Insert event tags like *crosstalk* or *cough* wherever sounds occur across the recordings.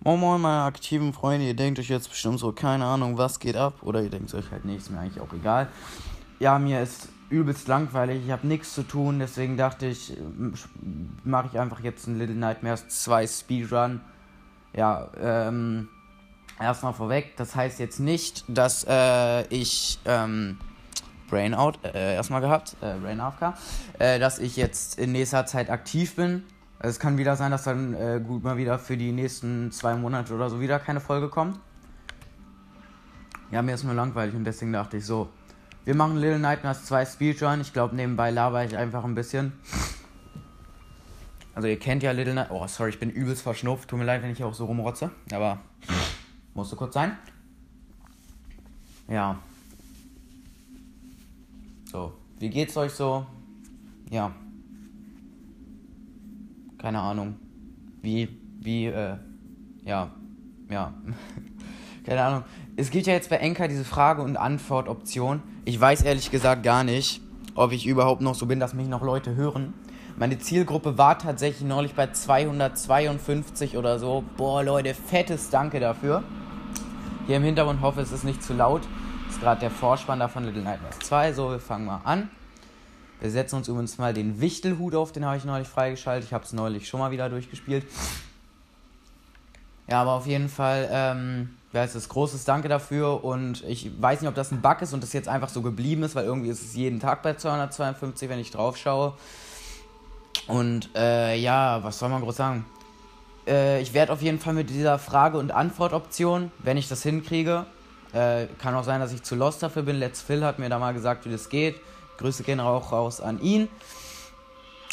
Moin Moin, meine aktiven Freunde, ihr denkt euch jetzt bestimmt so, keine Ahnung, was geht ab? Oder ihr denkt euch halt nicht, ist mir eigentlich auch egal. Ja, mir ist übelst langweilig, ich habe nichts zu tun, deswegen dachte ich, mache ich einfach jetzt ein Little Nightmares 2 Speedrun. Ja, ähm, erstmal vorweg, das heißt jetzt nicht, dass äh, ich, ähm, Brainout äh, erstmal gehabt, äh, Brain AFK, äh, dass ich jetzt in nächster Zeit aktiv bin. Es kann wieder sein, dass dann äh, gut mal wieder für die nächsten zwei Monate oder so wieder keine Folge kommt. Ja, mir ist nur langweilig und deswegen dachte ich so, wir machen Little Nightmares 2 Speedrun. Ich glaube, nebenbei laber ich einfach ein bisschen. Also ihr kennt ja Little Nightmares. Oh, sorry, ich bin übelst verschnupft. Tut mir leid, wenn ich hier auch so rumrotze. Aber musste kurz sein. Ja. So, wie geht's euch so? Ja. Keine Ahnung. Wie, wie, äh, ja, ja. *laughs* Keine Ahnung. Es gibt ja jetzt bei Enka diese Frage- und Antwort-Option. Ich weiß ehrlich gesagt gar nicht, ob ich überhaupt noch so bin, dass mich noch Leute hören. Meine Zielgruppe war tatsächlich neulich bei 252 oder so. Boah, Leute, fettes Danke dafür. Hier im Hintergrund hoffe, es ist nicht zu laut. Das ist gerade der Vorspann davon Little Nightmares 2. So, wir fangen mal an. Wir setzen uns übrigens mal den Wichtelhut auf, den habe ich neulich freigeschaltet. Ich habe es neulich schon mal wieder durchgespielt. Ja, aber auf jeden Fall, ähm, es ist großes Danke dafür und ich weiß nicht, ob das ein Bug ist und das jetzt einfach so geblieben ist, weil irgendwie ist es jeden Tag bei 252, wenn ich drauf schaue. Und äh, ja, was soll man groß sagen? Äh, ich werde auf jeden Fall mit dieser Frage- und Antwort-Option, wenn ich das hinkriege, äh, kann auch sein, dass ich zu lost dafür bin. Let's Phil hat mir da mal gesagt, wie das geht. Grüße gehen auch raus an ihn.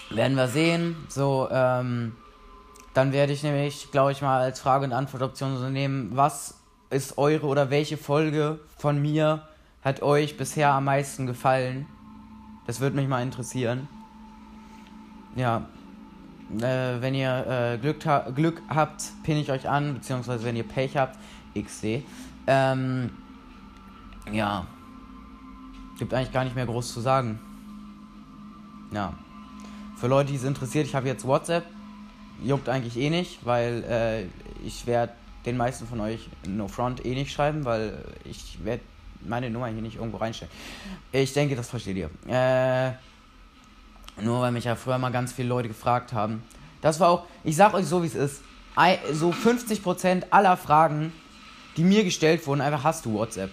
Werden wir sehen. So, ähm, dann werde ich nämlich, glaube ich, mal als Frage- und Antwort-Option so nehmen, was ist eure oder welche Folge von mir hat euch bisher am meisten gefallen? Das würde mich mal interessieren. Ja. Äh, wenn ihr äh, Glück, ha Glück habt, pinne ich euch an, beziehungsweise wenn ihr Pech habt, XD. Ähm, ja. Gibt eigentlich gar nicht mehr groß zu sagen. Ja. Für Leute, die es interessiert, ich habe jetzt WhatsApp. Juckt eigentlich eh nicht, weil äh, ich werde den meisten von euch No Front eh nicht schreiben, weil ich werde meine Nummer hier nicht irgendwo reinstellen. Ich denke, das versteht ihr. Äh, nur weil mich ja früher mal ganz viele Leute gefragt haben. Das war auch, ich sag euch so wie es ist. So 50% aller Fragen, die mir gestellt wurden, einfach hast du WhatsApp.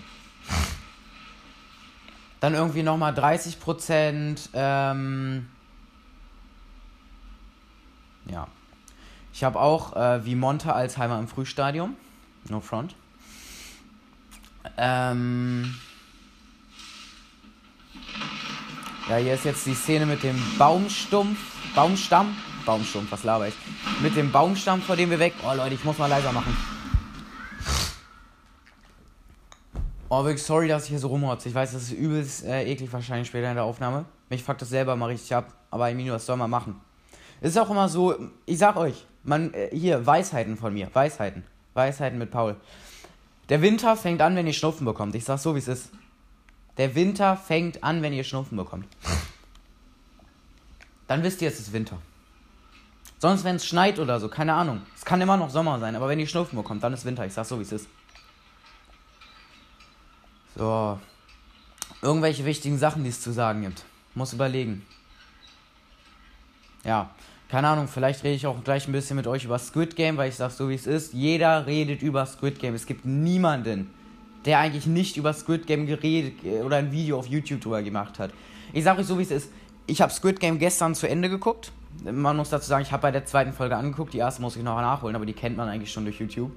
Dann irgendwie nochmal 30%, ähm, ja. Ich habe auch äh, wie Monte Alzheimer im Frühstadium. No front. Ähm, ja, hier ist jetzt die Szene mit dem Baumstumpf. Baumstamm? Baumstumpf, was laber ich? Mit dem Baumstamm, vor dem wir weg. Oh Leute, ich muss mal leiser machen. Oh, wirklich sorry, dass ich hier so rumhotze. Ich weiß, das ist übelst äh, eklig wahrscheinlich später in der Aufnahme. Mich fuckt das selber mal richtig ab. Aber Emilio, was soll man machen? Es ist auch immer so, ich sag euch, man, äh, hier, Weisheiten von mir. Weisheiten. Weisheiten mit Paul. Der Winter fängt an, wenn ihr Schnupfen bekommt. Ich sag so, wie es ist. Der Winter fängt an, wenn ihr Schnupfen bekommt. Dann wisst ihr, es ist Winter. Sonst, wenn es schneit oder so, keine Ahnung. Es kann immer noch Sommer sein, aber wenn ihr Schnupfen bekommt, dann ist Winter. Ich sag so, wie es ist. So. Irgendwelche wichtigen Sachen, die es zu sagen gibt. Muss überlegen. Ja. Keine Ahnung, vielleicht rede ich auch gleich ein bisschen mit euch über Squid Game, weil ich sag so, wie es ist. Jeder redet über Squid Game. Es gibt niemanden, der eigentlich nicht über Squid Game geredet oder ein Video auf YouTube drüber gemacht hat. Ich sag euch so, wie es ist. Ich habe Squid Game gestern zu Ende geguckt. Man muss dazu sagen, ich habe bei der zweiten Folge angeguckt. Die erste muss ich noch nachholen, aber die kennt man eigentlich schon durch YouTube.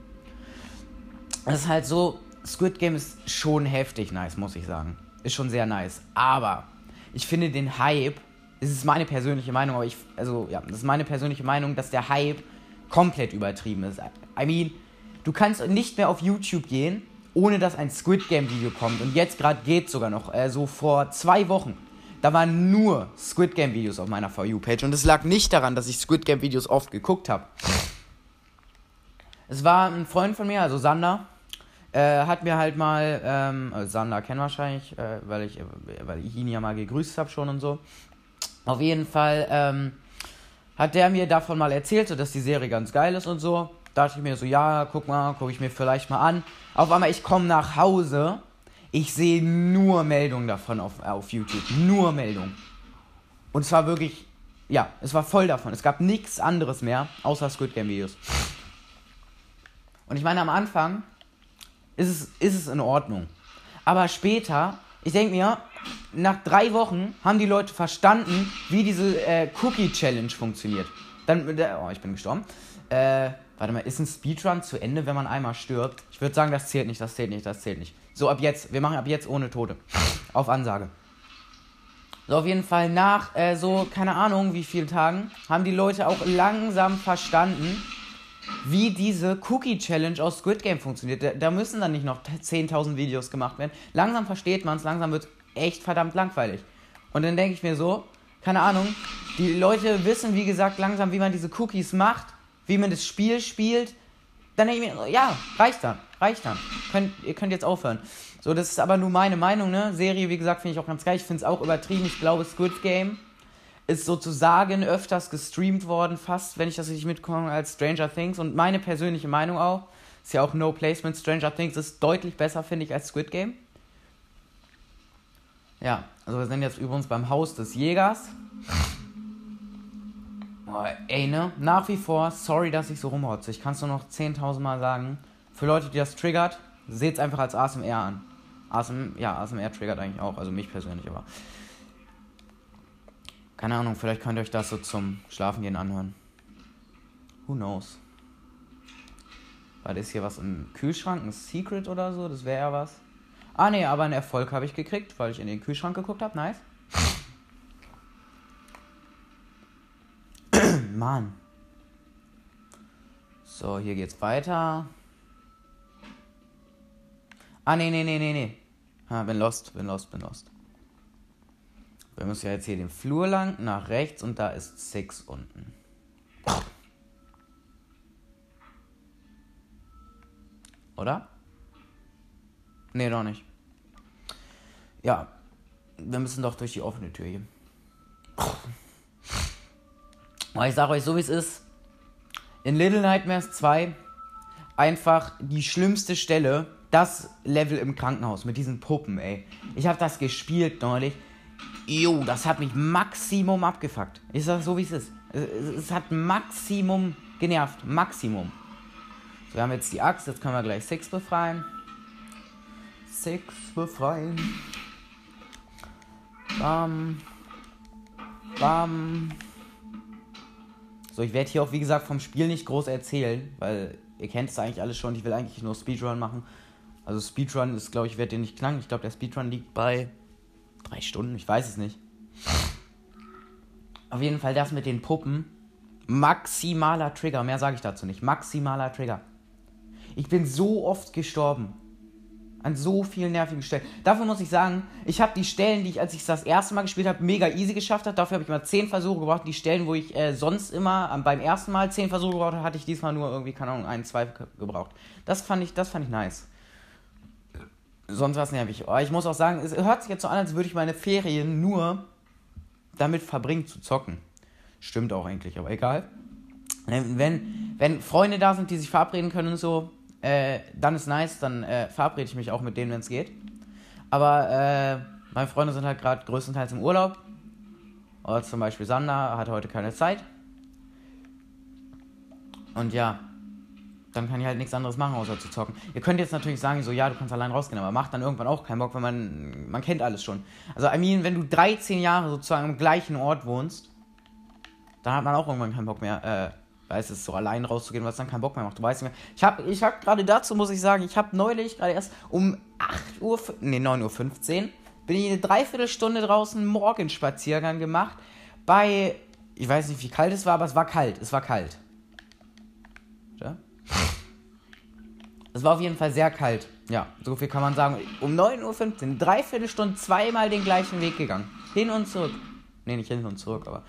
Es ist halt so, Squid Game ist schon heftig nice, muss ich sagen. Ist schon sehr nice. Aber ich finde den Hype, das ist meine persönliche Meinung, aber ich, also ja, das ist meine persönliche Meinung, dass der Hype komplett übertrieben ist. I mean, du kannst nicht mehr auf YouTube gehen, ohne dass ein Squid Game Video kommt. Und jetzt gerade geht sogar noch, äh, so vor zwei Wochen. Da waren nur Squid Game Videos auf meiner For You-Page. Und es lag nicht daran, dass ich Squid Game Videos oft geguckt habe. Es war ein Freund von mir, also Sander, äh, hat mir halt mal, ähm, also Sander kennen wahrscheinlich, äh, weil, ich, weil ich ihn ja mal gegrüßt habe schon und so. Auf jeden Fall ähm, hat der mir davon mal erzählt, so, dass die Serie ganz geil ist und so. dachte ich mir so, ja, guck mal, gucke ich mir vielleicht mal an. Auf einmal, ich komme nach Hause, ich sehe nur Meldungen davon auf, auf YouTube. Nur Meldungen. Und es war wirklich, ja, es war voll davon. Es gab nichts anderes mehr, außer Squid Game Videos. Und ich meine, am Anfang ist es, ist es in Ordnung. Aber später, ich denke mir, nach drei Wochen haben die Leute verstanden, wie diese äh, Cookie Challenge funktioniert. Dann, oh, ich bin gestorben. Äh, warte mal, ist ein Speedrun zu Ende, wenn man einmal stirbt? Ich würde sagen, das zählt nicht, das zählt nicht, das zählt nicht. So, ab jetzt. Wir machen ab jetzt ohne Tote. Auf Ansage. So, auf jeden Fall nach äh, so, keine Ahnung, wie vielen Tagen, haben die Leute auch langsam verstanden, wie diese Cookie Challenge aus Squid Game funktioniert. Da, da müssen dann nicht noch 10.000 Videos gemacht werden. Langsam versteht man es, langsam wird echt verdammt langweilig. Und dann denke ich mir so, keine Ahnung, die Leute wissen, wie gesagt, langsam, wie man diese Cookies macht, wie man das Spiel spielt. Dann denke ich mir, ja, reicht dann, reicht dann. Könnt, ihr könnt jetzt aufhören. So, das ist aber nur meine Meinung, ne? Serie, wie gesagt, finde ich auch ganz geil. Ich finde es auch übertrieben. Ich glaube, Squid Game ist sozusagen öfters gestreamt worden, fast, wenn ich das richtig mitkomme, als Stranger Things. Und meine persönliche Meinung auch, ist ja auch No Placement. Stranger Things ist deutlich besser, finde ich, als Squid Game. Ja, also wir sind jetzt übrigens beim Haus des Jägers. *laughs* Boah, ey, ne? Nach wie vor, sorry, dass ich so rumhotze. Ich kann es nur noch 10.000 Mal sagen. Für Leute, die das triggert, seht es einfach als ASMR an. ASM, ja, ASMR triggert eigentlich auch, also mich persönlich, aber. Keine Ahnung, vielleicht könnt ihr euch das so zum Schlafengehen anhören. Who knows? War das hier was im Kühlschrank? Ein Secret oder so? Das wäre ja was. Ah, ne, aber einen Erfolg habe ich gekriegt, weil ich in den Kühlschrank geguckt habe. Nice. *coughs* Mann. So, hier geht's weiter. Ah, nee, nee, nee, nee, nee. Ah, bin lost, bin lost, bin lost. Wir müssen ja jetzt hier den Flur lang, nach rechts und da ist Six unten. Oder? Nee, doch nicht. Ja, wir müssen doch durch die offene Tür hier. Aber ich sage euch so, wie es ist. In Little Nightmares 2 einfach die schlimmste Stelle, das Level im Krankenhaus mit diesen Puppen, ey. Ich habe das gespielt neulich. Jo, das hat mich Maximum abgefuckt. Ich sag so, wie es ist. Es, hat Maximum genervt. Maximum. So, wir haben jetzt die Axt. Jetzt können wir gleich Six befreien. Six befreien. Bam. Bam. So, ich werde hier auch, wie gesagt, vom Spiel nicht groß erzählen, weil ihr kennt es eigentlich alles schon. Ich will eigentlich nur Speedrun machen. Also Speedrun ist, glaube ich, wird dir nicht knacken. Ich glaube, der Speedrun liegt bei drei Stunden. Ich weiß es nicht. Auf jeden Fall das mit den Puppen. Maximaler Trigger. Mehr sage ich dazu nicht. Maximaler Trigger. Ich bin so oft gestorben. An so vielen nervigen Stellen. Dafür muss ich sagen, ich habe die Stellen, die ich, als ich das erste Mal gespielt habe, mega easy geschafft habe. Dafür habe ich mal 10 Versuche gebraucht. Die Stellen, wo ich äh, sonst immer beim ersten Mal 10 Versuche gebraucht habe, hatte ich diesmal nur irgendwie, keine Ahnung, ein, zwei gebraucht. Das fand ich, das fand ich nice. Sonst was nervig. Aber ich muss auch sagen, es hört sich jetzt so an, als würde ich meine Ferien nur damit verbringen zu zocken. Stimmt auch eigentlich, aber egal. Wenn, wenn Freunde da sind, die sich verabreden können und so, äh, dann ist nice, dann äh, verabrede ich mich auch mit denen, wenn es geht. Aber äh, meine Freunde sind halt gerade größtenteils im Urlaub. Oder zum Beispiel Sander hat heute keine Zeit. Und ja, dann kann ich halt nichts anderes machen, außer zu zocken. Ihr könnt jetzt natürlich sagen, so, ja, du kannst allein rausgehen, aber macht dann irgendwann auch keinen Bock, weil man, man kennt alles schon. Also, I mean, wenn du 13 Jahre sozusagen am gleichen Ort wohnst, dann hat man auch irgendwann keinen Bock mehr, äh, weiß es, so allein rauszugehen, was dann keinen Bock mehr macht. Du weißt nicht mehr. Ich habe ich hab gerade dazu, muss ich sagen, ich habe neulich gerade erst um 8 Uhr, nee, 9.15 Uhr, bin ich eine Dreiviertelstunde draußen Morgenspaziergang gemacht. Bei, ich weiß nicht, wie kalt es war, aber es war kalt. Es war kalt. Ja? Es war auf jeden Fall sehr kalt. Ja, so viel kann man sagen. Um 9.15 Uhr, Dreiviertelstunde, zweimal den gleichen Weg gegangen. Hin und zurück. Nee, nicht hin und zurück, aber.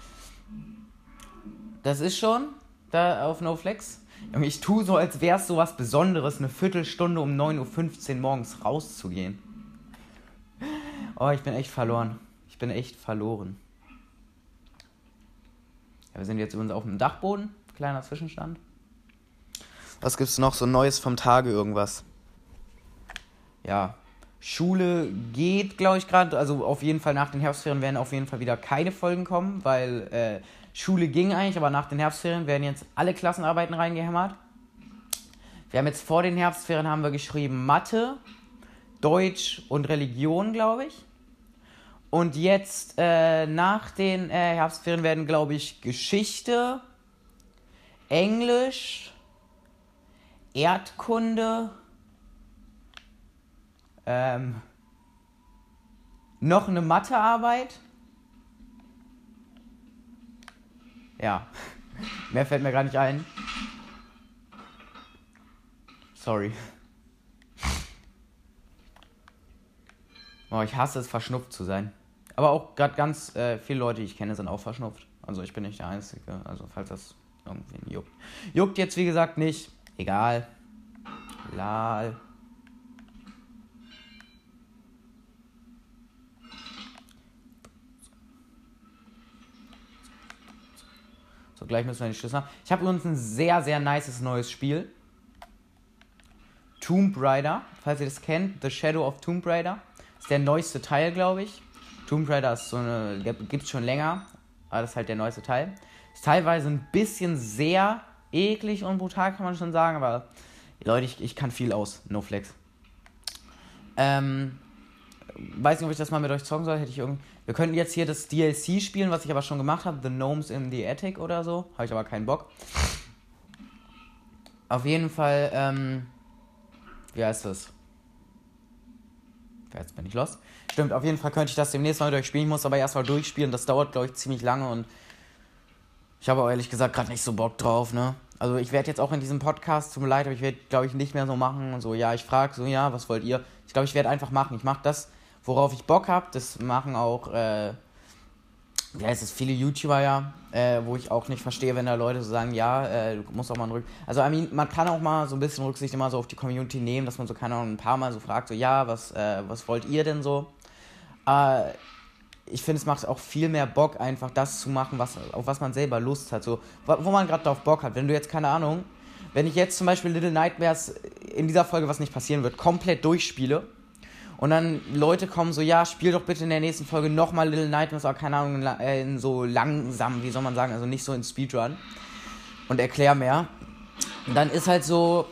Das ist schon da auf NoFlex. Ich tue so, als wäre es so was Besonderes, eine Viertelstunde um 9.15 Uhr morgens rauszugehen. Oh, ich bin echt verloren. Ich bin echt verloren. Ja, wir sind jetzt übrigens auf dem Dachboden. Kleiner Zwischenstand. Was gibt's noch so Neues vom Tage irgendwas? Ja, Schule geht, glaube ich, gerade. Also auf jeden Fall nach den Herbstferien werden auf jeden Fall wieder keine Folgen kommen, weil äh, Schule ging eigentlich, aber nach den Herbstferien werden jetzt alle Klassenarbeiten reingehämmert. Wir haben jetzt vor den Herbstferien haben wir geschrieben Mathe, Deutsch und Religion, glaube ich. Und jetzt äh, nach den äh, Herbstferien werden, glaube ich, Geschichte, Englisch, Erdkunde, ähm, noch eine Mathearbeit. Ja, *laughs* mehr fällt mir gar nicht ein. Sorry. Oh, ich hasse es, verschnupft zu sein. Aber auch gerade ganz äh, viele Leute, die ich kenne, sind auch verschnupft. Also ich bin nicht der Einzige. Also falls das irgendwie juckt. Juckt jetzt, wie gesagt, nicht. Egal. Lal. So, gleich müssen wir die Schlüssel haben. Ich habe übrigens ein sehr, sehr nices neues Spiel. Tomb Raider, falls ihr das kennt. The Shadow of Tomb Raider. Ist der neueste Teil, glaube ich. Tomb Raider ist so eine, gibt es schon länger, aber das ist halt der neueste Teil. Ist teilweise ein bisschen sehr eklig und brutal, kann man schon sagen, aber Leute, ich, ich kann viel aus. No flex. Ähm, weiß nicht, ob ich das mal mit euch zocken soll. Hätte ich irgend... Wir könnten jetzt hier das DLC spielen, was ich aber schon gemacht habe. The Gnomes in the Attic oder so. Habe ich aber keinen Bock. Auf jeden Fall, ähm, wie heißt das? Jetzt bin ich los. Stimmt, auf jeden Fall könnte ich das demnächst mal durchspielen. Ich muss aber erstmal durchspielen. Das dauert, glaube ich, ziemlich lange und ich habe ehrlich gesagt gerade nicht so Bock drauf, ne? Also ich werde jetzt auch in diesem Podcast, tut mir leid, aber ich werde, glaube ich, nicht mehr so machen und so, ja, ich frage so, ja, was wollt ihr? Ich glaube, ich werde einfach machen. Ich mache das, worauf ich Bock habe. Das machen auch, äh, wie heißt es, viele YouTuber ja, äh, wo ich auch nicht verstehe, wenn da Leute so sagen, ja, äh, du musst auch mal Rück... Also I mean, man kann auch mal so ein bisschen Rücksicht immer so auf die Community nehmen, dass man so, keine Ahnung, ein paar Mal so fragt, so, ja, was, äh, was wollt ihr denn so? Äh, ich finde, es macht auch viel mehr Bock, einfach das zu machen, was, auf was man selber Lust hat. So, wo man gerade drauf Bock hat. Wenn du jetzt, keine Ahnung, wenn ich jetzt zum Beispiel Little Nightmares in dieser Folge, was nicht passieren wird, komplett durchspiele und dann Leute kommen so, ja, spiel doch bitte in der nächsten Folge nochmal Little Nightmares, aber keine Ahnung, in so langsam, wie soll man sagen, also nicht so in Speedrun und erklär mehr. Dann ist halt so,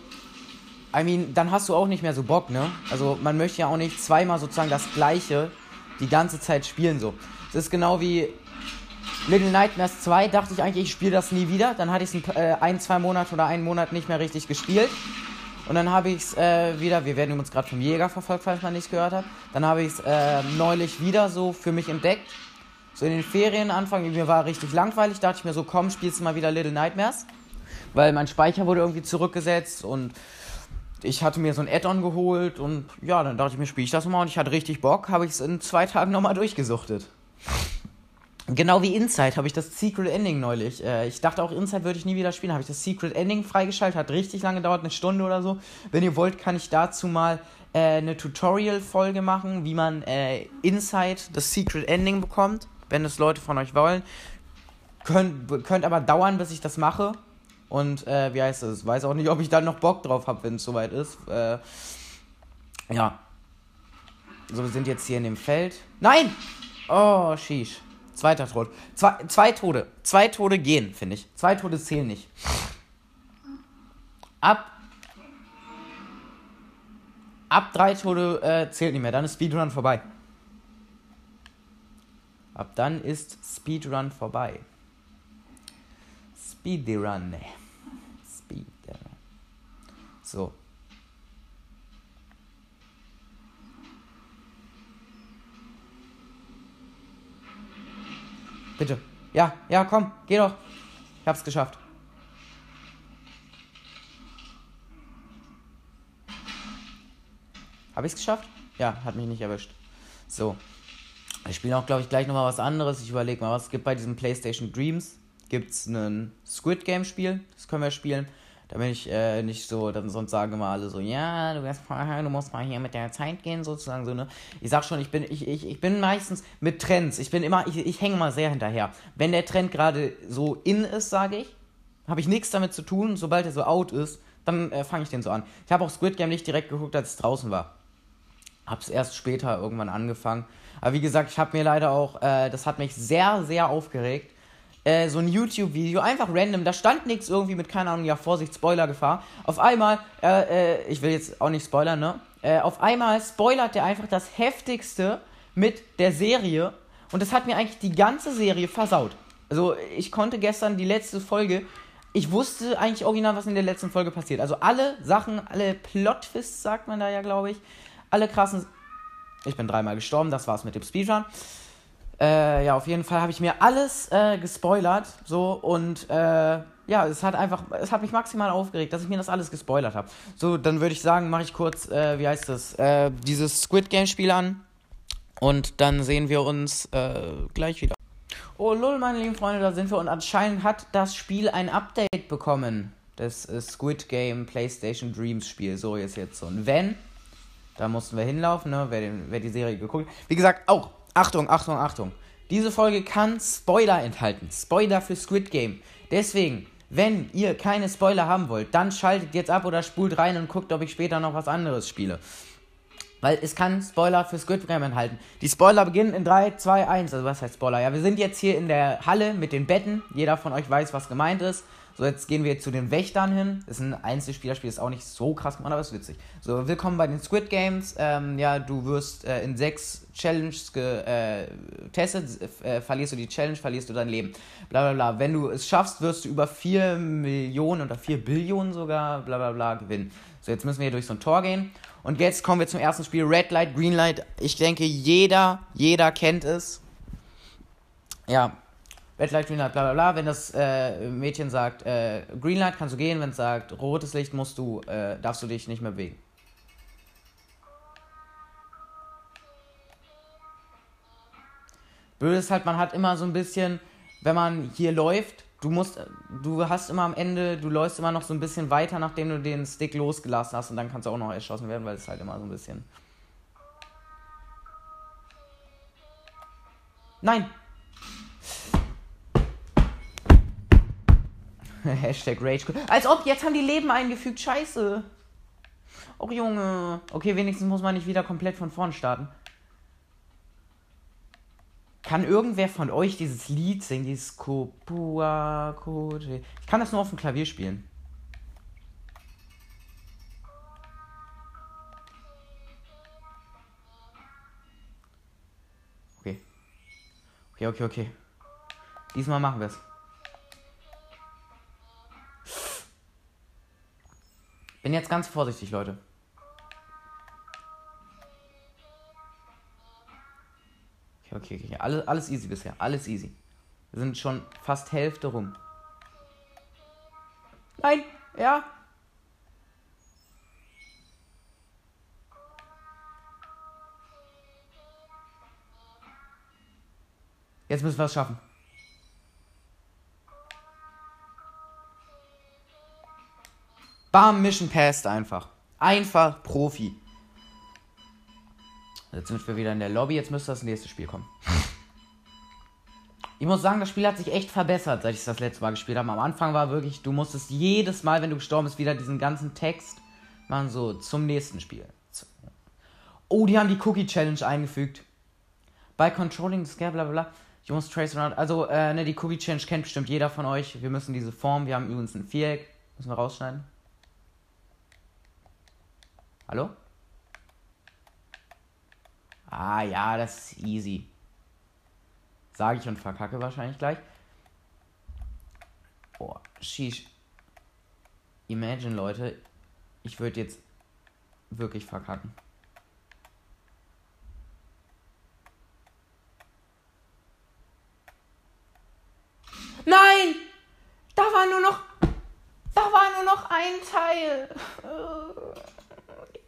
I mean, dann hast du auch nicht mehr so Bock, ne? Also man möchte ja auch nicht zweimal sozusagen das gleiche die ganze Zeit spielen so. Es ist genau wie Little Nightmares 2, dachte ich eigentlich, ich spiele das nie wieder. Dann hatte ich es ein, äh, ein, zwei Monate oder einen Monat nicht mehr richtig gespielt. Und dann habe ich es äh, wieder, wir werden uns gerade vom Jäger verfolgt, falls man nichts gehört hat. Dann habe ich es äh, neulich wieder so für mich entdeckt. So in den Ferien Anfang, mir war richtig langweilig, dachte ich mir so, komm, spielst du mal wieder Little Nightmares. Weil mein Speicher wurde irgendwie zurückgesetzt und ich hatte mir so ein Add-on geholt und ja, dann dachte ich mir, spiele ich das mal und ich hatte richtig Bock, habe ich es in zwei Tagen nochmal durchgesuchtet. Genau wie Inside habe ich das Secret Ending neulich. Äh, ich dachte auch, Inside würde ich nie wieder spielen. Habe ich das Secret Ending freigeschaltet, hat richtig lange gedauert, eine Stunde oder so. Wenn ihr wollt, kann ich dazu mal äh, eine Tutorial-Folge machen, wie man äh, Inside das Secret Ending bekommt, wenn es Leute von euch wollen. Könnt, könnt aber dauern, bis ich das mache. Und äh, wie heißt es? Weiß auch nicht, ob ich dann noch Bock drauf habe, wenn es soweit ist. Äh, ja. So, wir sind jetzt hier in dem Feld. Nein! Oh, sheesh. Zweiter Tod. Zwei, zwei Tode. Zwei Tode gehen, finde ich. Zwei Tode zählen nicht. Ab. Ab drei Tode äh, zählt nicht mehr. Dann ist Speedrun vorbei. Ab dann ist Speedrun vorbei. Speedrun. So. Bitte. Ja, ja, komm, geh doch. Ich hab's geschafft. Hab ich's geschafft? Ja, hat mich nicht erwischt. So. Wir spielen auch, glaube ich, gleich nochmal was anderes. Ich überlege mal, was es gibt bei diesem PlayStation Dreams. Gibt's ein Squid Game Spiel? Das können wir spielen. Damit ich äh, nicht so, dann sonst sagen immer alle so, ja, du, wirst, du musst mal hier mit der Zeit gehen, sozusagen so, ne? Ich sag schon, ich bin, ich, ich, ich bin meistens mit Trends, ich bin immer, ich, ich hänge mal sehr hinterher. Wenn der Trend gerade so in ist, sage ich, habe ich nichts damit zu tun, sobald er so out ist, dann äh, fange ich den so an. Ich habe auch Squid Game nicht direkt geguckt, als es draußen war. Hab's erst später irgendwann angefangen. Aber wie gesagt, ich habe mir leider auch, äh, das hat mich sehr, sehr aufgeregt. Äh, so ein YouTube-Video, einfach random, da stand nichts irgendwie mit, keine Ahnung, ja, Vorsicht, Spoiler-Gefahr. Auf einmal, äh, äh, ich will jetzt auch nicht spoilern, ne? Äh, auf einmal spoilert der einfach das Heftigste mit der Serie. Und das hat mir eigentlich die ganze Serie versaut. Also, ich konnte gestern die letzte Folge ich wusste eigentlich original, was in der letzten Folge passiert. Also alle Sachen, alle Plot-Twists, sagt man da ja, glaube ich. Alle krassen. Ich bin dreimal gestorben, das war's mit dem Speedrun. Äh, ja, auf jeden Fall habe ich mir alles äh, gespoilert. So und äh, ja, es hat einfach, es hat mich maximal aufgeregt, dass ich mir das alles gespoilert habe. So, dann würde ich sagen, mache ich kurz, äh, wie heißt das, äh, dieses Squid Game Spiel an. Und dann sehen wir uns äh, gleich wieder. Oh lol, meine lieben Freunde, da sind wir und anscheinend hat das Spiel ein Update bekommen. Das Squid Game PlayStation Dreams Spiel. So ist jetzt so. Und wenn, da mussten wir hinlaufen, ne, wer, den, wer die Serie geguckt hat. Wie gesagt, auch, Achtung, Achtung, Achtung. Diese Folge kann Spoiler enthalten. Spoiler für Squid Game. Deswegen, wenn ihr keine Spoiler haben wollt, dann schaltet jetzt ab oder spult rein und guckt, ob ich später noch was anderes spiele. Weil es kann Spoiler für Squid Game enthalten. Die Spoiler beginnen in 3, 2, 1. Also was heißt Spoiler? Ja, wir sind jetzt hier in der Halle mit den Betten. Jeder von euch weiß, was gemeint ist. So, jetzt gehen wir zu den Wächtern hin. Das ist ein Einzelspielerspiel, ist auch nicht so krass gemacht, aber ist witzig. So, willkommen bei den Squid Games. Ähm, ja, du wirst äh, in sechs Challenges getestet. Äh, verlierst du die Challenge, verlierst du dein Leben. Bla bla bla. Wenn du es schaffst, wirst du über 4 Millionen oder 4 Billionen sogar bla bla bla gewinnen. So, jetzt müssen wir hier durch so ein Tor gehen. Und jetzt kommen wir zum ersten Spiel. Red Light, Green Light. Ich denke, jeder, jeder kennt es. Ja, Red Light, Green Light, bla bla bla. Wenn das äh, Mädchen sagt, äh, Green kannst du gehen. Wenn es sagt, rotes Licht musst du, äh, darfst du dich nicht mehr bewegen. Böse ist halt, man hat immer so ein bisschen, wenn man hier läuft, du musst, du hast immer am Ende, du läufst immer noch so ein bisschen weiter, nachdem du den Stick losgelassen hast und dann kannst du auch noch erschossen werden, weil es halt immer so ein bisschen. Nein! *laughs* Hashtag Rage. Als ob, jetzt haben die Leben eingefügt, scheiße. Och Junge. Okay, wenigstens muss man nicht wieder komplett von vorn starten. Kann irgendwer von euch dieses Lied singen, dieses Kopua Koje? Ich kann das nur auf dem Klavier spielen. Okay. Okay, okay, okay. Diesmal machen wir es. Bin jetzt ganz vorsichtig, Leute. Okay, okay, okay. Alles, alles easy bisher. Alles easy. Wir sind schon fast Hälfte rum. Nein! Ja! Jetzt müssen wir es schaffen. Bam, Mission passed einfach. Einfach Profi. Jetzt sind wir wieder in der Lobby, jetzt müsste das nächste Spiel kommen. Ich muss sagen, das Spiel hat sich echt verbessert, seit ich das letzte Mal gespielt habe. Am Anfang war wirklich, du musstest jedes Mal, wenn du gestorben bist, wieder diesen ganzen Text machen, so zum nächsten Spiel. Oh, die haben die Cookie Challenge eingefügt. By controlling the scare, bla bla bla. You must trace around. Also, äh, ne, die Cookie Challenge kennt bestimmt jeder von euch. Wir müssen diese Form, wir haben übrigens ein Viereck. Müssen wir rausschneiden. Hallo? Ah ja, das ist easy. Sage ich und verkacke wahrscheinlich gleich. Boah, sheesh. Imagine, Leute, ich würde jetzt wirklich verkacken. Nein! Da war nur noch. Da war nur noch ein Teil.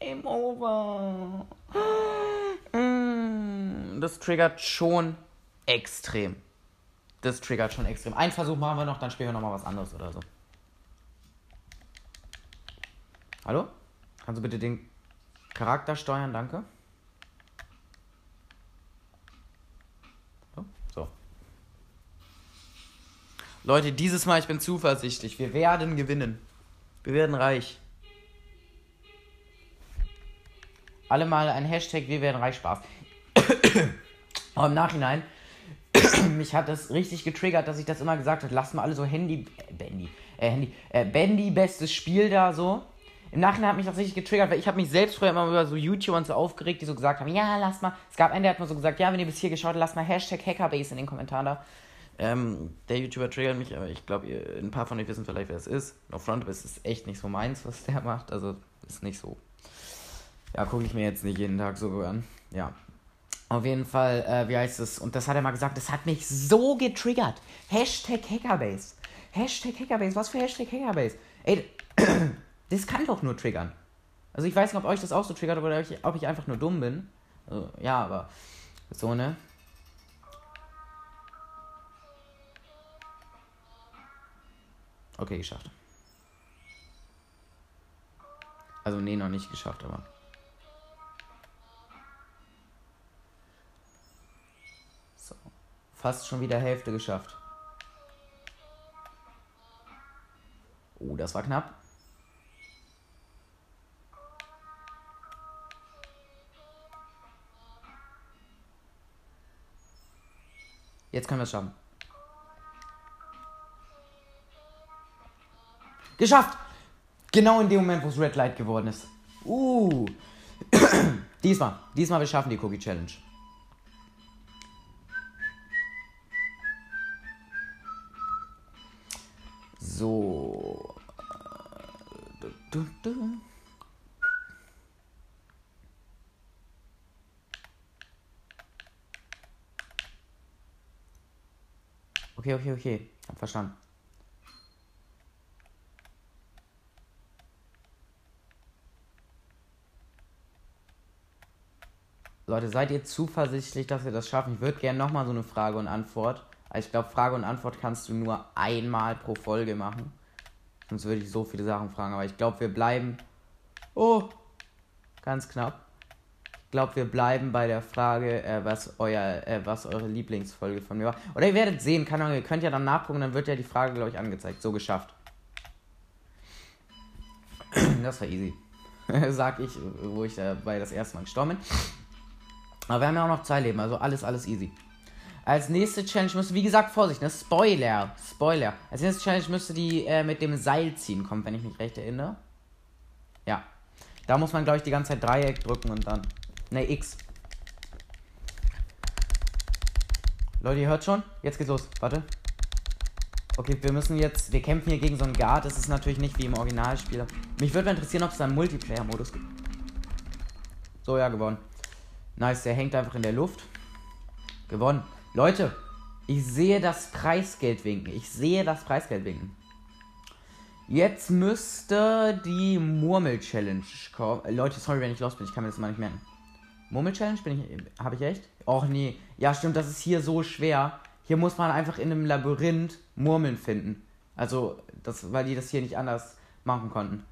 Game over. Mm, das triggert schon extrem. Das triggert schon extrem. Einen Versuch machen wir noch, dann spielen wir nochmal was anderes oder so. Hallo? Kannst du bitte den Charakter steuern? Danke. So. Leute, dieses Mal, ich bin zuversichtlich. Wir werden gewinnen. Wir werden reich. Alle mal ein Hashtag Wir werden reich Spaß. *coughs* Aber im Nachhinein, *coughs* mich hat das richtig getriggert, dass ich das immer gesagt habe. Lass mal alle so Handy. Äh, Bandy. Äh, Handy. Äh, Bandy, bestes Spiel da so. Im Nachhinein hat mich das richtig getriggert, weil ich habe mich selbst früher immer über so YouTuber und so aufgeregt, die so gesagt haben, ja, lass mal. Es gab einen, der hat mal so gesagt, ja, wenn ihr bis hier geschaut habt, lass mal Hashtag Hackerbase in den Kommentaren da. Ähm, der YouTuber triggert mich, aber ich glaube, ein paar von euch wissen vielleicht, wer es ist. No Front ist echt nicht so meins, was der macht. Also ist nicht so. Ja, gucke ich mir jetzt nicht jeden Tag so an. Ja. Auf jeden Fall, äh, wie heißt es? Und das hat er mal gesagt, das hat mich so getriggert. Hashtag Hackerbase. Hashtag Hackerbase. Was für Hashtag Hackerbase? Ey, *clears throat* das kann doch nur triggern. Also ich weiß nicht, ob euch das auch so triggert oder ob ich einfach nur dumm bin. Also, ja, aber so, ne? Okay, geschafft. Also, nee, noch nicht geschafft, aber. Fast schon wieder Hälfte geschafft. Oh, das war knapp. Jetzt können wir es schaffen. Geschafft! Genau in dem Moment, wo es Red Light geworden ist. Uh. *clears throat* diesmal. Diesmal wir schaffen die Cookie Challenge. So. Okay, okay, okay. Hab verstanden. Leute, seid ihr zuversichtlich, dass wir das schaffen? Ich würde gerne nochmal so eine Frage und Antwort. Also ich glaube, Frage und Antwort kannst du nur einmal pro Folge machen. Sonst würde ich so viele Sachen fragen. Aber ich glaube, wir bleiben. Oh, ganz knapp. Ich glaube, wir bleiben bei der Frage, äh, was, euer, äh, was eure Lieblingsfolge von mir war. Oder ihr werdet sehen, kann, ihr könnt ja dann nachgucken, dann wird ja die Frage, glaube ich, angezeigt. So geschafft. Das war easy. *laughs* Sag ich, wo ich dabei das erste Mal gestorben bin. Aber wir haben ja auch noch zwei Leben, also alles, alles easy. Als nächste Challenge müsste, wie gesagt, Vorsicht, ne? Spoiler. Spoiler. Als nächste Challenge müsste die äh, mit dem Seil ziehen kommen, wenn ich mich recht erinnere. Ja. Da muss man, glaube ich, die ganze Zeit Dreieck drücken und dann. Ne, X. Leute, ihr hört schon? Jetzt geht's los. Warte. Okay, wir müssen jetzt. Wir kämpfen hier gegen so einen Guard. Das ist natürlich nicht wie im Originalspiel. Mich würde interessieren, ob es da einen Multiplayer-Modus gibt. So, ja, gewonnen. Nice, der hängt einfach in der Luft. Gewonnen. Leute, ich sehe das Preisgeld winken. Ich sehe das Preisgeld winken. Jetzt müsste die Murmel-Challenge kommen. Äh, Leute, sorry, wenn ich los bin. Ich kann mir das mal nicht merken. Murmel-Challenge? Ich. Habe ich recht? Och nee. Ja, stimmt, das ist hier so schwer. Hier muss man einfach in einem Labyrinth Murmeln finden. Also, das, weil die das hier nicht anders machen konnten.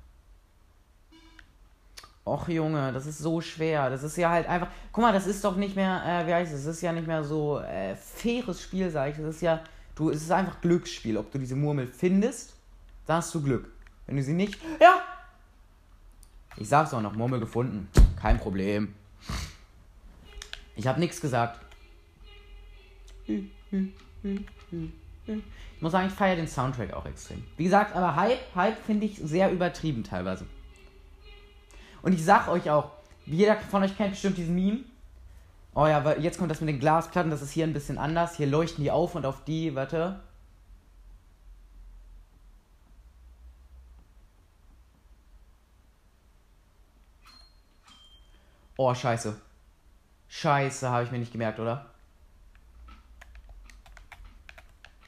Och Junge, das ist so schwer. Das ist ja halt einfach. Guck mal, das ist doch nicht mehr, äh, wie heißt es? Das ist ja nicht mehr so äh, faires Spiel, sag ich. Das ist ja. Du, es ist einfach Glücksspiel. Ob du diese Murmel findest, dann hast du Glück. Wenn du sie nicht. Ja! Ich sag's auch noch, Murmel gefunden. Kein Problem. Ich habe nichts gesagt. Ich muss sagen, ich feiere den Soundtrack auch extrem. Wie gesagt, aber Hype, Hype finde ich sehr übertrieben teilweise. Und ich sag euch auch, jeder von euch kennt bestimmt diesen Meme. Oh ja, jetzt kommt das mit den Glasplatten, das ist hier ein bisschen anders. Hier leuchten die auf und auf die, warte. Oh, scheiße. Scheiße, habe ich mir nicht gemerkt, oder?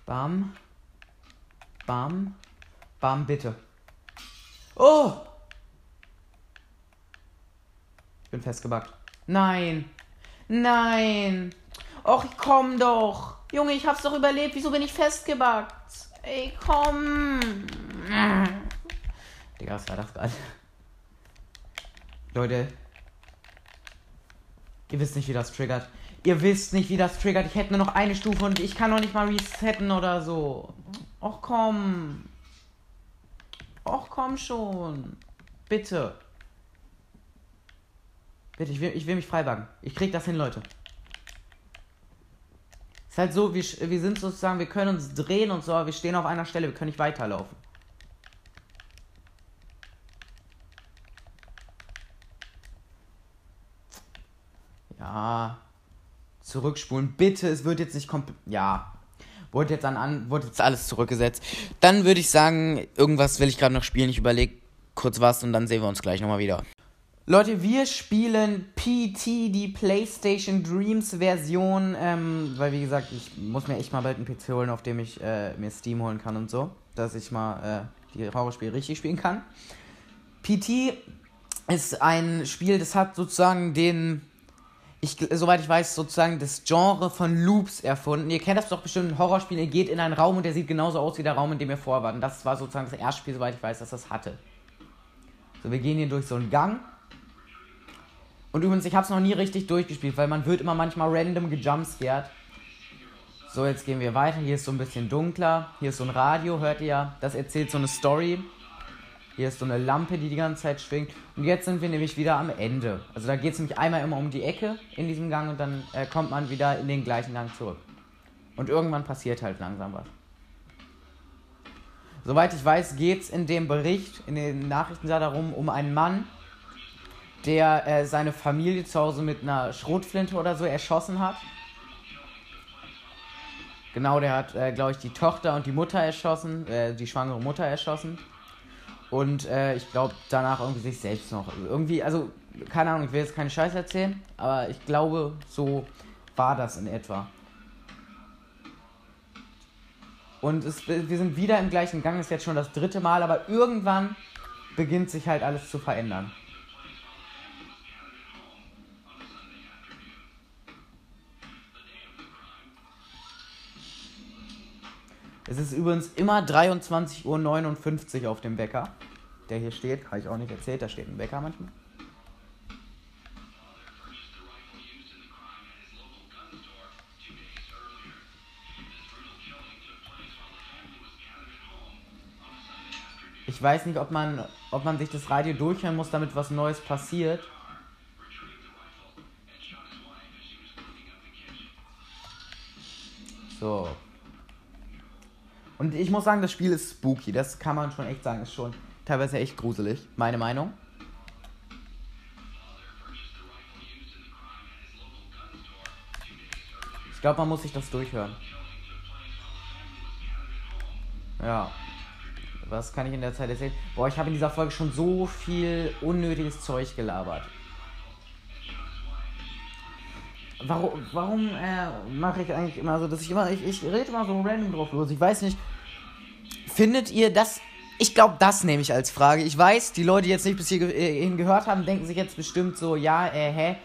Bam. Bam. Bam, bitte. Oh! Bin festgebackt. Nein. Nein. Och, komm doch. Junge, ich hab's doch überlebt. Wieso bin ich festgebackt? Ey, komm. Digga, was war das gerade? Leute. Ihr wisst nicht, wie das triggert. Ihr wisst nicht, wie das triggert. Ich hätte nur noch eine Stufe und ich kann noch nicht mal resetten oder so. Och, komm. Och, komm schon. Bitte. Bitte, ich will, ich will mich freibagen. Ich krieg das hin, Leute. Ist halt so, wir, wir sind sozusagen, wir können uns drehen und so, aber wir stehen auf einer Stelle, wir können nicht weiterlaufen. Ja. Zurückspulen. Bitte, es wird jetzt nicht komplett. Ja. Wurde jetzt, an, an, wurde jetzt alles zurückgesetzt. Dann würde ich sagen, irgendwas will ich gerade noch spielen. Ich überlege kurz was und dann sehen wir uns gleich nochmal wieder. Leute, wir spielen PT, die PlayStation Dreams Version, ähm, weil wie gesagt, ich muss mir echt mal bald einen PC holen, auf dem ich äh, mir Steam holen kann und so, dass ich mal äh, die Horrorspiele richtig spielen kann. PT ist ein Spiel, das hat sozusagen den, ich, soweit ich weiß, sozusagen das Genre von Loops erfunden. Ihr kennt das doch bestimmt ein Horrorspiel, ihr geht in einen Raum und der sieht genauso aus wie der Raum, in dem ihr vor wart. Und das war sozusagen das erste Spiel, soweit ich weiß, dass das hatte. So, wir gehen hier durch so einen Gang und übrigens, ich habe es noch nie richtig durchgespielt, weil man wird immer manchmal random gejumpscared. So, jetzt gehen wir weiter. Hier ist so ein bisschen dunkler. Hier ist so ein Radio, hört ihr ja. Das erzählt so eine Story. Hier ist so eine Lampe, die die ganze Zeit schwingt. Und jetzt sind wir nämlich wieder am Ende. Also da geht es nämlich einmal immer um die Ecke in diesem Gang und dann äh, kommt man wieder in den gleichen Gang zurück. Und irgendwann passiert halt langsam was. Soweit ich weiß, geht es in dem Bericht, in den Nachrichten darum, um einen Mann, der äh, seine Familie zu Hause mit einer Schrotflinte oder so erschossen hat. Genau, der hat, äh, glaube ich, die Tochter und die Mutter erschossen, äh, die schwangere Mutter erschossen. Und äh, ich glaube, danach irgendwie sich selbst noch. Irgendwie, also, keine Ahnung, ich will jetzt keine Scheiße erzählen, aber ich glaube, so war das in etwa. Und es, wir sind wieder im gleichen Gang, ist jetzt schon das dritte Mal, aber irgendwann beginnt sich halt alles zu verändern. Es ist übrigens immer 23.59 Uhr auf dem Wecker, der hier steht. Habe ich auch nicht erzählt, da steht ein Wecker manchmal. Ich weiß nicht, ob man, ob man sich das Radio durchhören muss, damit was Neues passiert. So, und ich muss sagen, das Spiel ist spooky. Das kann man schon echt sagen. Ist schon teilweise echt gruselig. Meine Meinung. Ich glaube, man muss sich das durchhören. Ja. Was kann ich in der Zeit erzählen? Boah, ich habe in dieser Folge schon so viel unnötiges Zeug gelabert. Warum, warum äh, mache ich eigentlich immer so, dass ich immer, ich, ich rede immer so random drauf los. Ich weiß nicht, findet ihr das? Ich glaube, das nehme ich als Frage. Ich weiß, die Leute, die jetzt nicht bis hierhin gehört haben, denken sich jetzt bestimmt so, ja, äh, hä?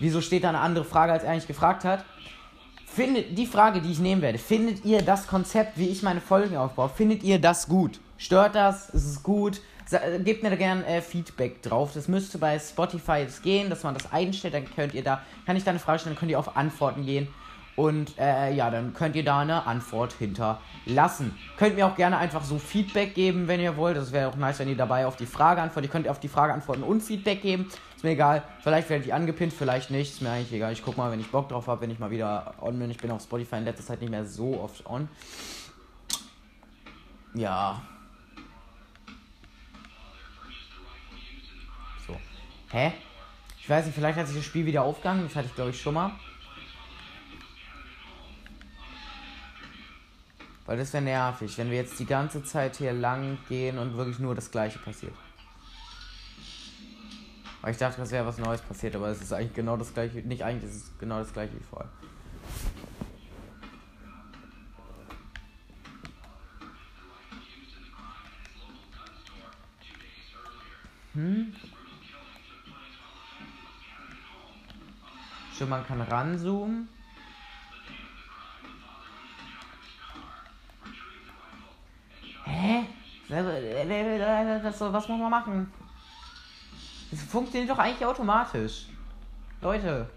Wieso steht da eine andere Frage, als er eigentlich gefragt hat? Findet die Frage, die ich nehmen werde, findet ihr das Konzept, wie ich meine Folgen aufbaue, findet ihr das gut? Stört das? Ist es gut? Gebt mir da gerne äh, Feedback drauf. Das müsste bei Spotify jetzt gehen, dass man das einstellt. Dann könnt ihr da, kann ich da eine Frage stellen, dann könnt ihr auf Antworten gehen. Und äh, ja, dann könnt ihr da eine Antwort hinterlassen. Könnt mir auch gerne einfach so Feedback geben, wenn ihr wollt. Das wäre auch nice, wenn ihr dabei auf die Frage antwortet. Ihr könnt auf die Frage antworten und Feedback geben. Ist mir egal. Vielleicht werde ich angepinnt, vielleicht nicht. Ist mir eigentlich egal. Ich guck mal, wenn ich Bock drauf habe, wenn ich mal wieder on bin. Ich bin auf Spotify in letzter Zeit nicht mehr so oft on. Ja. Hä? Ich weiß nicht, vielleicht hat sich das Spiel wieder aufgegangen. Das hatte ich, glaube ich, schon mal. Weil das wäre nervig, wenn wir jetzt die ganze Zeit hier lang gehen und wirklich nur das gleiche passiert. Weil ich dachte, das wäre was Neues passiert, aber es ist eigentlich genau das gleiche. Nicht eigentlich, es ist genau das gleiche wie vorher. Hm? Schon man kann ranzoomen. Hä? Was muss man machen? Das funktioniert doch eigentlich automatisch. Leute.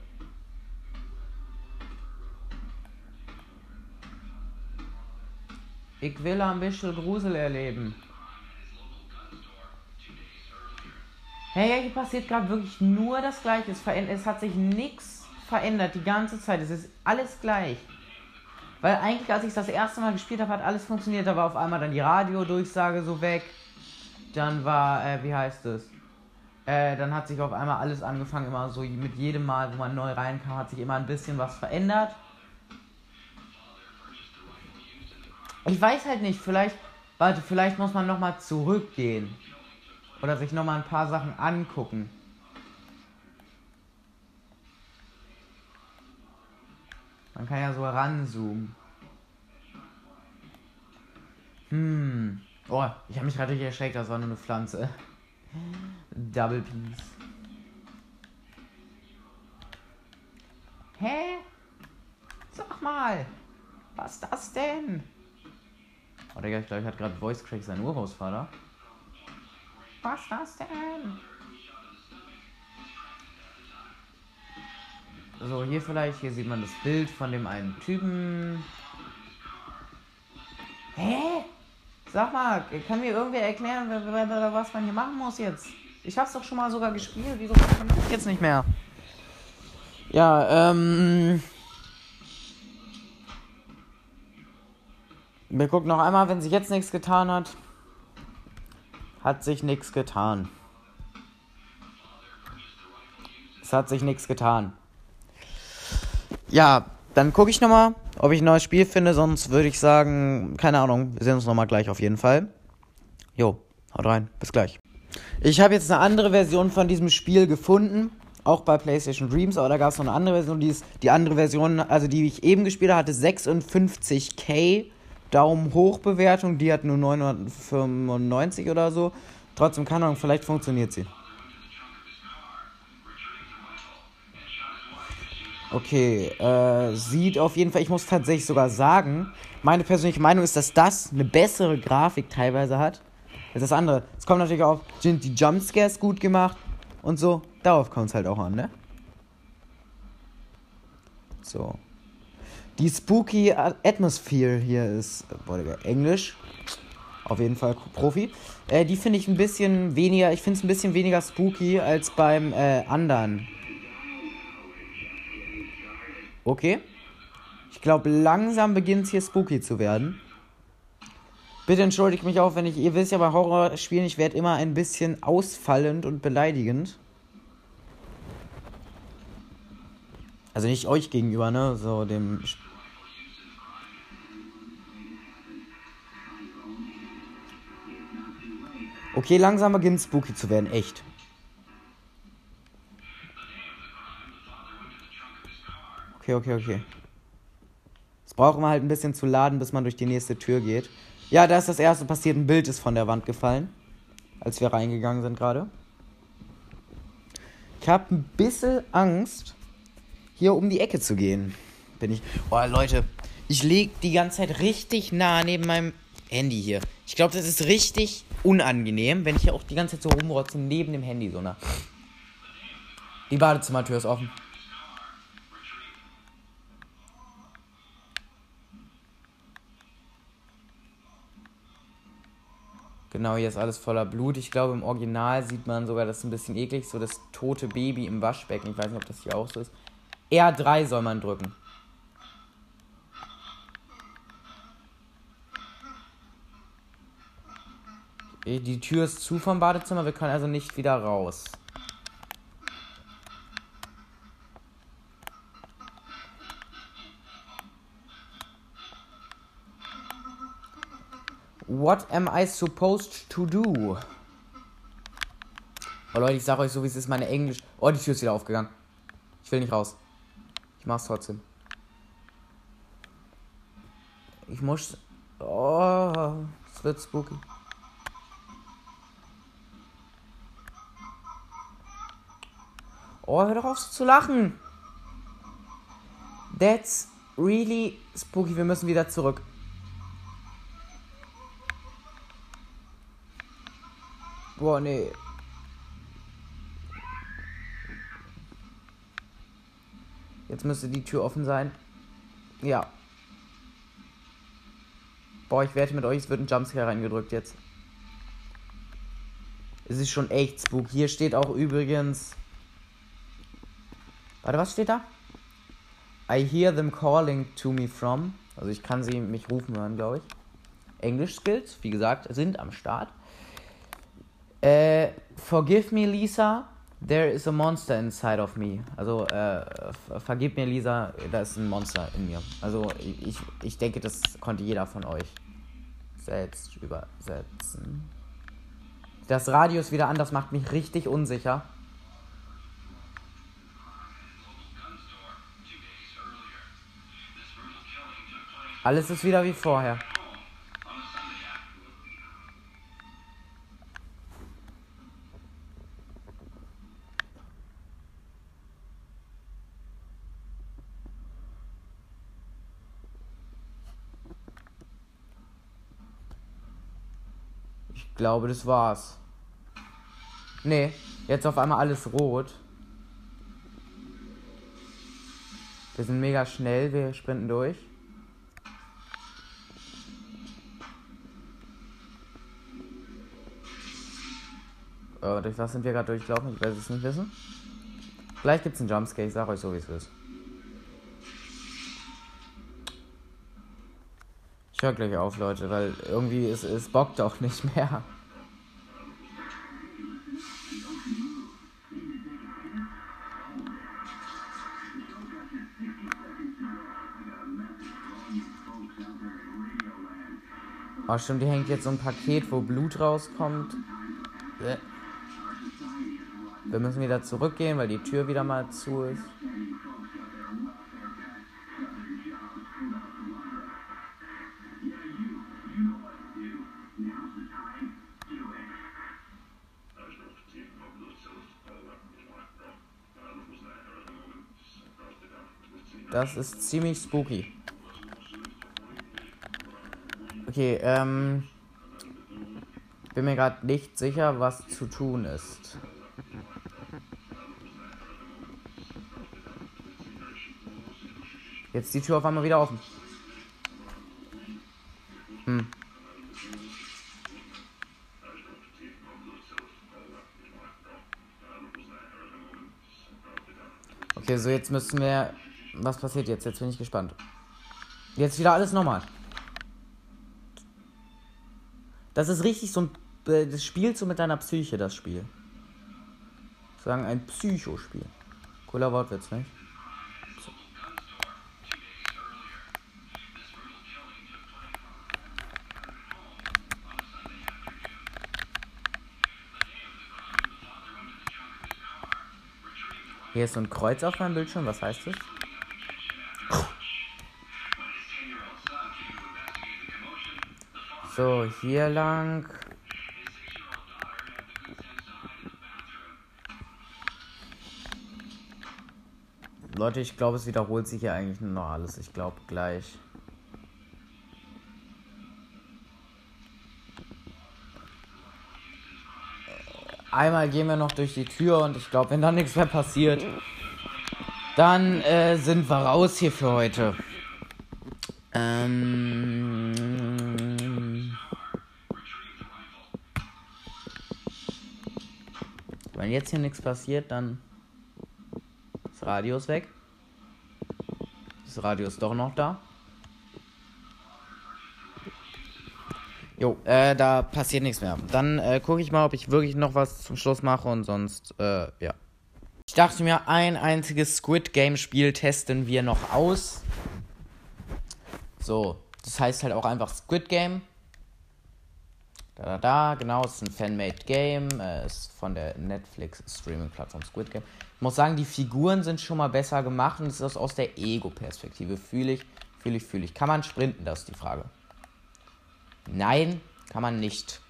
Ich will ein bisschen Grusel erleben. Hey, hier passiert gerade wirklich nur das Gleiche. Es hat sich nichts verändert die ganze Zeit. Es ist alles gleich. Weil eigentlich, als ich das erste Mal gespielt habe, hat alles funktioniert. Da war auf einmal dann die Radiodurchsage so weg. Dann war, äh, wie heißt es? Äh, dann hat sich auf einmal alles angefangen, immer so mit jedem Mal, wo man neu reinkam, hat sich immer ein bisschen was verändert. Ich weiß halt nicht, vielleicht, warte, vielleicht muss man nochmal zurückgehen. Oder sich nochmal ein paar Sachen angucken. Man kann ja so ranzoomen. Hm. Oh, ich habe mich gerade erschreckt, das war nur eine Pflanze. Double Peace. Hä? Sag mal. Was ist das denn? Oh, Digga, ich glaube, ich hatte gerade Voice Crack sein Urgroßvater. Was ist das denn? So, hier vielleicht, hier sieht man das Bild von dem einen Typen. Hä? Sag mal, kann mir irgendwer erklären, was man hier machen muss jetzt? Ich hab's doch schon mal sogar gespielt, wieso kann ich jetzt nicht mehr? Ja, ähm. Wir gucken noch einmal, wenn sich jetzt nichts getan hat. Hat sich nichts getan. Es hat sich nichts getan. Ja, dann gucke ich nochmal, ob ich ein neues Spiel finde. Sonst würde ich sagen, keine Ahnung, wir sehen uns nochmal gleich auf jeden Fall. Jo, haut rein, bis gleich. Ich habe jetzt eine andere Version von diesem Spiel gefunden, auch bei PlayStation Dreams, aber da gab es noch eine andere Version. Die, ist, die andere Version, also die ich eben gespielt habe, hatte 56k Daumen hoch Bewertung. Die hat nur 995 oder so. Trotzdem, keine Ahnung, vielleicht funktioniert sie. Okay, äh, sieht auf jeden Fall, ich muss tatsächlich sogar sagen, meine persönliche Meinung ist, dass das eine bessere Grafik teilweise hat als das andere. Es kommt natürlich auch, sind die Jumpscares gut gemacht und so. Darauf kommt es halt auch an, ne? So. Die Spooky Atmosphere hier ist, boah, Digga, Englisch. Auf jeden Fall Profi. Äh, die finde ich ein bisschen weniger, ich finde es ein bisschen weniger spooky als beim äh, anderen. Okay. Ich glaube, langsam beginnt es hier spooky zu werden. Bitte entschuldigt mich auch, wenn ich, ihr wisst ja bei Horrorspielen, ich werde immer ein bisschen ausfallend und beleidigend. Also nicht euch gegenüber, ne? So dem. Okay, langsam beginnt spooky zu werden, echt. Okay, okay, okay. Es braucht immer halt ein bisschen zu laden, bis man durch die nächste Tür geht. Ja, da ist das erste passiert. Ein Bild ist von der Wand gefallen. Als wir reingegangen sind gerade. Ich habe ein bisschen Angst, hier um die Ecke zu gehen. Bin ich. Oh, Leute. Ich lege die ganze Zeit richtig nah neben meinem Handy hier. Ich glaube, das ist richtig unangenehm, wenn ich hier auch die ganze Zeit so rumrotze neben dem Handy so nah. Die Badezimmertür ist offen. Genau, hier ist alles voller Blut. Ich glaube, im Original sieht man sogar, das ist ein bisschen eklig, so das tote Baby im Waschbecken. Ich weiß nicht, ob das hier auch so ist. R3 soll man drücken. Die Tür ist zu vom Badezimmer, wir können also nicht wieder raus. What am I supposed to do? Oh Leute, ich sag euch so, wie es ist, meine Englisch. Oh, die Tür ist wieder aufgegangen. Ich will nicht raus. Ich mach's trotzdem. Ich muss. Oh, es wird spooky. Oh, hör doch auf so zu lachen. That's really spooky. Wir müssen wieder zurück. Boah, nee. Jetzt müsste die Tür offen sein. Ja. Boah, ich wette mit euch, es wird ein Jumpscare reingedrückt jetzt. Das ist schon echt spooky. Hier steht auch übrigens. Warte, was steht da? I hear them calling to me from. Also ich kann sie mich rufen hören, glaube ich. English Skills, wie gesagt, sind am Start. Äh, forgive me, Lisa. There is a monster inside of me. Also, äh, vergib mir, Lisa, da ist ein Monster in mir. Also, ich, ich denke, das konnte jeder von euch selbst übersetzen. Das Radio ist wieder an, das macht mich richtig unsicher. Alles ist wieder wie vorher. Glaube, das war's. Nee, jetzt auf einmal alles rot. Wir sind mega schnell, wir sprinten durch. Oh, durch was sind wir gerade durchgelaufen? Ich weiß es nicht wissen. Gleich gibt es einen Jumpscare, ich sag euch so, wie es ist. Höre gleich auf, Leute, weil irgendwie es, es bockt auch nicht mehr. Oh, stimmt, hier hängt jetzt so ein Paket, wo Blut rauskommt. Äh. Wir müssen wieder zurückgehen, weil die Tür wieder mal zu ist. Das ist ziemlich spooky. Okay, ähm. Bin mir gerade nicht sicher, was zu tun ist. Jetzt die Tür auf einmal wieder offen. Hm. Okay, so jetzt müssen wir. Was passiert jetzt? Jetzt bin ich gespannt. Jetzt wieder alles normal. Das ist richtig so ein. Äh, das spielt so mit deiner Psyche, das Spiel. Sagen ein Psychospiel. Cooler Wortwitz, nicht? Hier ist so ein Kreuz auf meinem Bildschirm. Was heißt das? So, hier lang. Leute, ich glaube, es wiederholt sich hier eigentlich nur noch alles. Ich glaube gleich. Einmal gehen wir noch durch die Tür und ich glaube, wenn da nichts mehr passiert, dann äh, sind wir raus hier für heute. Wenn jetzt hier nichts passiert, dann das Radio ist weg. Das Radio ist doch noch da. Jo, äh, da passiert nichts mehr. Dann äh, gucke ich mal, ob ich wirklich noch was zum Schluss mache und sonst, äh, ja. Ich dachte mir, ein einziges Squid Game Spiel testen wir noch aus. So, das heißt halt auch einfach Squid Game. Da, da, da, genau, es ist ein Fan-Made Game. Äh, ist von der Netflix Streaming-Plattform Squid Game. Ich muss sagen, die Figuren sind schon mal besser gemacht und es ist aus der Ego-Perspektive. Fühle ich, fühle ich, fühle ich. Kann man sprinten, das ist die Frage. Nein, kann man nicht.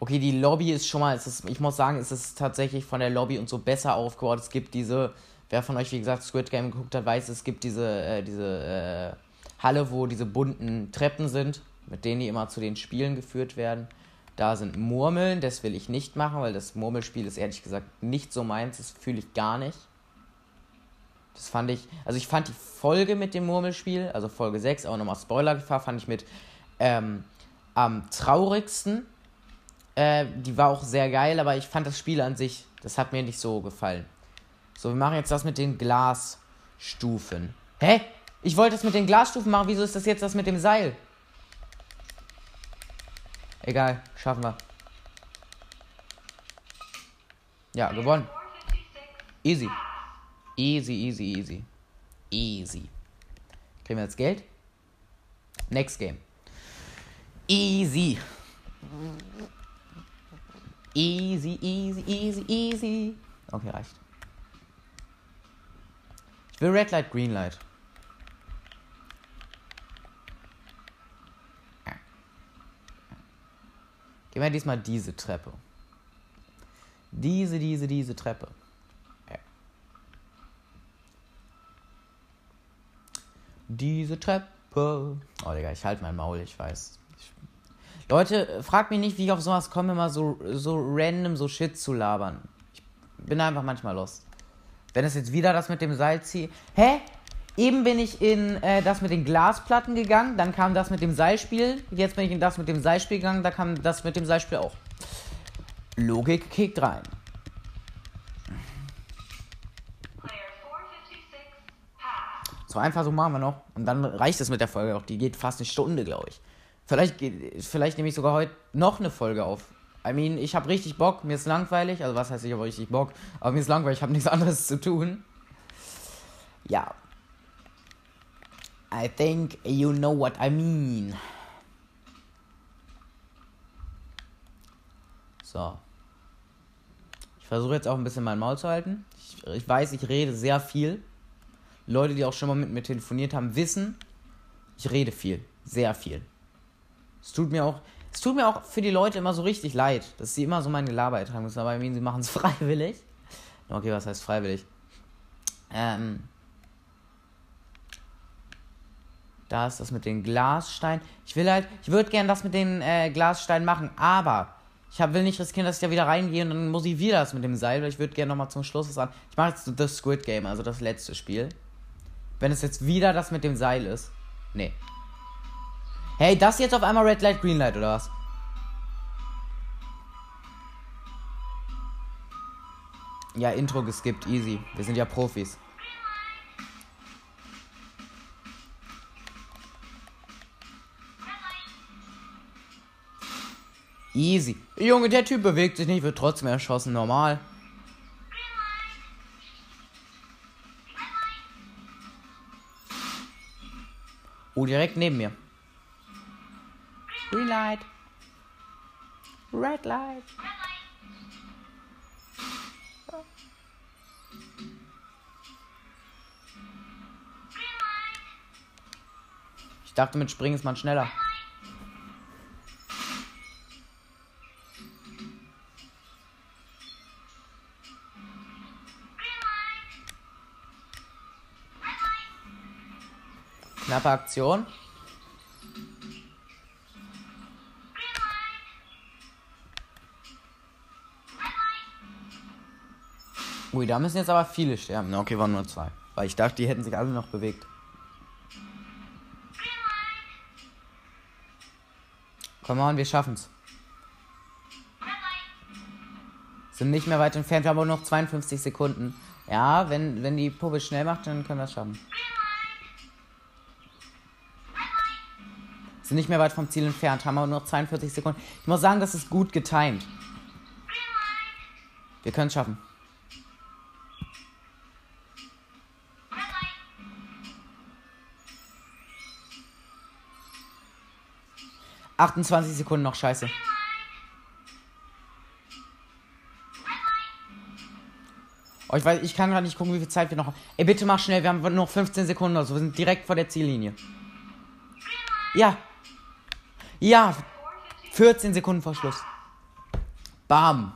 Okay, die Lobby ist schon mal, ist, ich muss sagen, es ist tatsächlich von der Lobby und so besser aufgebaut. Es gibt diese, wer von euch, wie gesagt, Squid Game geguckt hat, weiß, es gibt diese, äh, diese äh, Halle, wo diese bunten Treppen sind, mit denen die immer zu den Spielen geführt werden. Da sind Murmeln, das will ich nicht machen, weil das Murmelspiel ist ehrlich gesagt nicht so meins, das fühle ich gar nicht. Das fand ich, also ich fand die Folge mit dem Murmelspiel, also Folge 6, auch nochmal Spoilergefahr, fand ich mit ähm, am traurigsten. Äh, die war auch sehr geil, aber ich fand das Spiel an sich, das hat mir nicht so gefallen. So, wir machen jetzt das mit den Glasstufen. Hä? Ich wollte das mit den Glasstufen machen, wieso ist das jetzt das mit dem Seil? Egal, schaffen wir. Ja, gewonnen. Easy. Easy, easy, easy. Easy. Kriegen wir jetzt Geld? Next Game. Easy. Easy, easy, easy, easy. Okay, reicht. Ich will Red Light, Green Light. Gehen wir diesmal diese Treppe. Diese, diese, diese Treppe. Diese Treppe. Oh, Digga, ich halte mein Maul, ich weiß. Ich... Leute, fragt mich nicht, wie ich auf sowas komme, immer so, so random so Shit zu labern. Ich bin einfach manchmal lost. Wenn es jetzt wieder das mit dem Seil zieht. Hä? Eben bin ich in äh, das mit den Glasplatten gegangen, dann kam das mit dem Seilspiel. Jetzt bin ich in das mit dem Seilspiel gegangen, da kam das mit dem Seilspiel auch. Logik kickt rein. So einfach so machen wir noch. Und dann reicht es mit der Folge auch. Die geht fast eine Stunde, glaube ich. Vielleicht, vielleicht nehme ich sogar heute noch eine Folge auf. I mean, ich habe richtig Bock. Mir ist langweilig. Also, was heißt, ich habe richtig Bock? Aber mir ist langweilig. Ich habe nichts anderes zu tun. Ja. I think you know what I mean. So. Ich versuche jetzt auch ein bisschen mein Maul zu halten. Ich, ich weiß, ich rede sehr viel. Leute, die auch schon mal mit mir telefoniert haben, wissen, ich rede viel. Sehr viel. Es tut mir auch, es tut mir auch für die Leute immer so richtig leid, dass sie immer so meine Gelaber ertragen müssen, aber ich meine, sie machen es *laughs* freiwillig. Okay, was heißt freiwillig? Ähm. Da ist das mit den Glassteinen. Ich will halt, ich würde gern das mit den äh, Glassteinen machen, aber ich hab, will nicht riskieren, dass ich da wieder reingehe und dann muss ich wieder das mit dem Seil, weil ich würde gerne nochmal zum Schluss was an. Ich mache jetzt das Squid Game, also das letzte Spiel. Wenn es jetzt wieder das mit dem Seil ist. Nee. Hey, das jetzt auf einmal Red Light, Green Light, oder was? Ja, Intro geskippt, easy. Wir sind ja Profis. Easy. Junge, der Typ bewegt sich nicht, wird trotzdem erschossen, normal. Oh, direkt neben mir. Green light. Red light. Ich dachte, mit Springen ist man schneller. Knappe Aktion. Ui, da müssen jetzt aber viele sterben. Okay, waren nur zwei. Weil ich dachte, die hätten sich alle noch bewegt. Komm on, wir schaffen's. Sind nicht mehr weit entfernt, wir haben aber noch 52 Sekunden. Ja, wenn, wenn die Puppe schnell macht, dann können wir es schaffen. Sind nicht mehr weit vom Ziel entfernt, haben aber nur noch 42 Sekunden. Ich muss sagen, das ist gut getimed. Wir können es schaffen. Achtundzwanzig Sekunden noch, scheiße. Oh, ich weiß, ich kann gerade nicht gucken, wie viel Zeit wir noch haben. Ey, bitte mach schnell, wir haben nur noch 15 Sekunden oder so. Wir sind direkt vor der Ziellinie. Ja, ja, 14 Sekunden vor Schluss. Bam.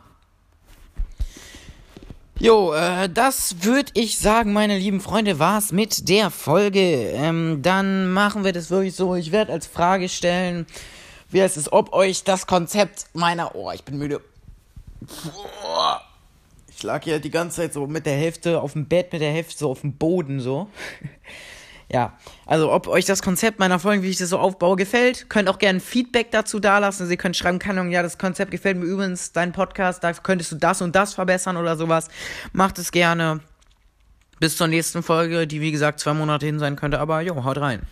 Jo, äh, das würde ich sagen, meine lieben Freunde, war's mit der Folge. Ähm, dann machen wir das wirklich so. Ich werde als Frage stellen, wie heißt es, ob euch das Konzept meiner, oh, ich bin müde. Ich lag hier die ganze Zeit so mit der Hälfte auf dem Bett, mit der Hälfte so auf dem Boden so. Ja, also ob euch das Konzept meiner Folgen, wie ich das so aufbaue, gefällt, könnt auch gerne Feedback dazu dalassen. Sie können schreiben, Ahnung, ja, das Konzept gefällt mir übrigens, dein Podcast, da könntest du das und das verbessern oder sowas. Macht es gerne. Bis zur nächsten Folge, die wie gesagt zwei Monate hin sein könnte, aber jo, haut rein.